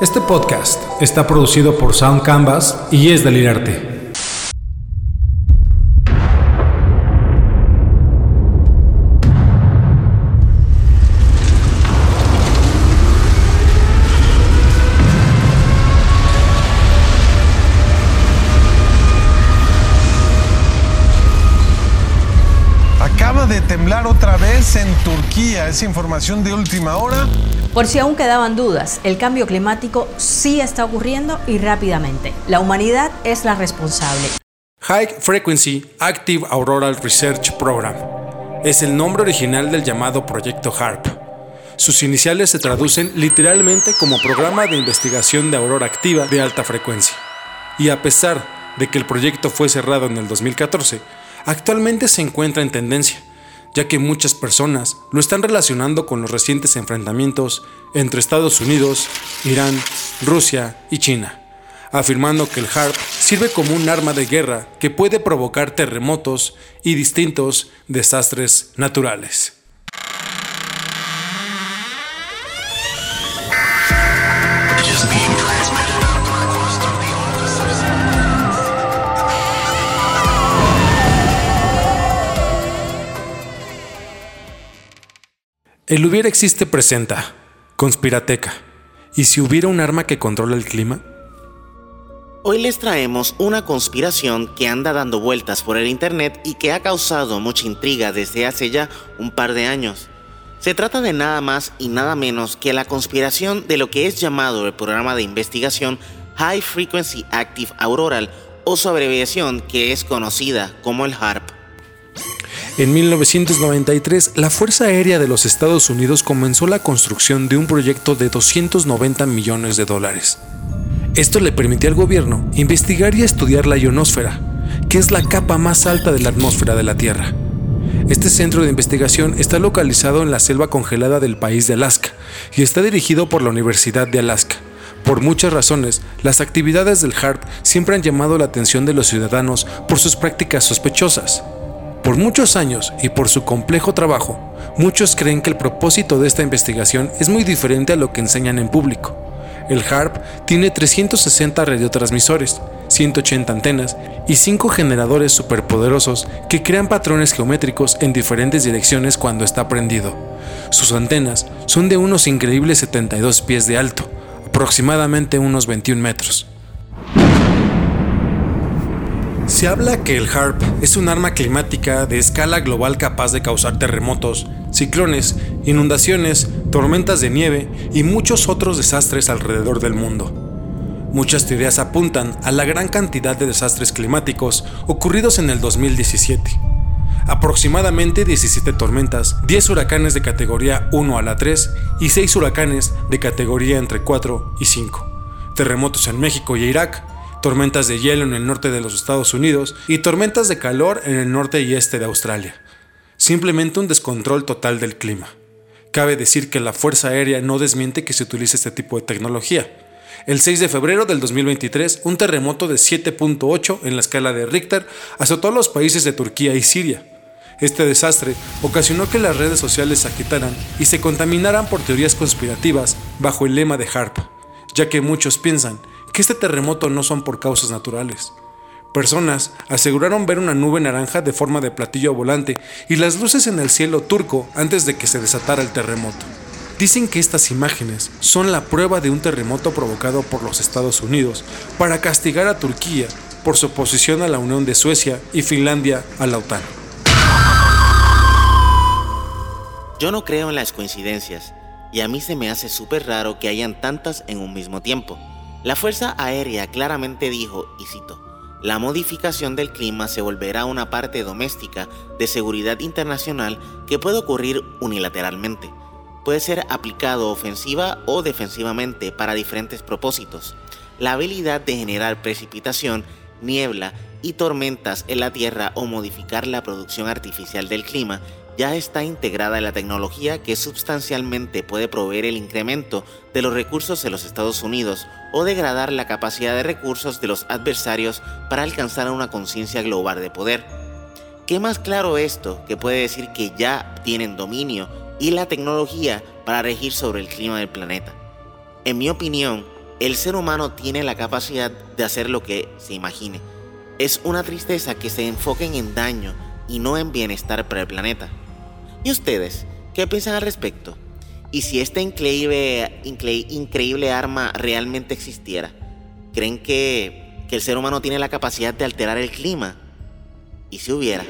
Este podcast está producido por Sound Canvas y es Delirarte. Acaba de temblar otra vez en Turquía. Es información de última hora. Por si aún quedaban dudas, el cambio climático sí está ocurriendo y rápidamente. La humanidad es la responsable. High Frequency Active Auroral Research Program es el nombre original del llamado proyecto HARP. Sus iniciales se traducen literalmente como Programa de Investigación de Aurora Activa de Alta Frecuencia. Y a pesar de que el proyecto fue cerrado en el 2014, actualmente se encuentra en tendencia ya que muchas personas lo están relacionando con los recientes enfrentamientos entre Estados Unidos, Irán, Rusia y China, afirmando que el HARP sirve como un arma de guerra que puede provocar terremotos y distintos desastres naturales. El hubiera existe presenta, conspirateca. ¿Y si hubiera un arma que controla el clima? Hoy les traemos una conspiración que anda dando vueltas por el Internet y que ha causado mucha intriga desde hace ya un par de años. Se trata de nada más y nada menos que la conspiración de lo que es llamado el programa de investigación High Frequency Active Auroral o su abreviación que es conocida como el HARP. En 1993, la Fuerza Aérea de los Estados Unidos comenzó la construcción de un proyecto de 290 millones de dólares. Esto le permitió al gobierno investigar y estudiar la ionosfera, que es la capa más alta de la atmósfera de la Tierra. Este centro de investigación está localizado en la selva congelada del país de Alaska y está dirigido por la Universidad de Alaska. Por muchas razones, las actividades del HARP siempre han llamado la atención de los ciudadanos por sus prácticas sospechosas. Por muchos años y por su complejo trabajo, muchos creen que el propósito de esta investigación es muy diferente a lo que enseñan en público. El HARP tiene 360 radiotransmisores, 180 antenas y 5 generadores superpoderosos que crean patrones geométricos en diferentes direcciones cuando está prendido. Sus antenas son de unos increíbles 72 pies de alto, aproximadamente unos 21 metros. Se habla que el HARP es un arma climática de escala global capaz de causar terremotos, ciclones, inundaciones, tormentas de nieve y muchos otros desastres alrededor del mundo. Muchas teorías apuntan a la gran cantidad de desastres climáticos ocurridos en el 2017. Aproximadamente 17 tormentas, 10 huracanes de categoría 1 a la 3 y 6 huracanes de categoría entre 4 y 5. Terremotos en México y Irak, tormentas de hielo en el norte de los Estados Unidos y tormentas de calor en el norte y este de Australia. Simplemente un descontrol total del clima. Cabe decir que la Fuerza Aérea no desmiente que se utilice este tipo de tecnología. El 6 de febrero del 2023, un terremoto de 7.8 en la escala de Richter azotó a los países de Turquía y Siria. Este desastre ocasionó que las redes sociales se agitaran y se contaminaran por teorías conspirativas bajo el lema de HARP, ya que muchos piensan que este terremoto no son por causas naturales. Personas aseguraron ver una nube naranja de forma de platillo volante y las luces en el cielo turco antes de que se desatara el terremoto. Dicen que estas imágenes son la prueba de un terremoto provocado por los Estados Unidos para castigar a Turquía por su oposición a la Unión de Suecia y Finlandia a la OTAN. Yo no creo en las coincidencias y a mí se me hace súper raro que hayan tantas en un mismo tiempo. La Fuerza Aérea claramente dijo, y cito, la modificación del clima se volverá una parte doméstica de seguridad internacional que puede ocurrir unilateralmente. Puede ser aplicado ofensiva o defensivamente para diferentes propósitos. La habilidad de generar precipitación, niebla y tormentas en la Tierra o modificar la producción artificial del clima ya está integrada en la tecnología que sustancialmente puede proveer el incremento de los recursos de los Estados Unidos o degradar la capacidad de recursos de los adversarios para alcanzar una conciencia global de poder. ¿Qué más claro esto que puede decir que ya tienen dominio y la tecnología para regir sobre el clima del planeta? En mi opinión, el ser humano tiene la capacidad de hacer lo que se imagine. Es una tristeza que se enfoquen en daño y no en bienestar para el planeta. ¿Y ustedes qué piensan al respecto? ¿Y si esta increíble, arma realmente existiera? ¿Creen que, que el ser humano tiene la capacidad de alterar el clima? ¿Y si hubiera?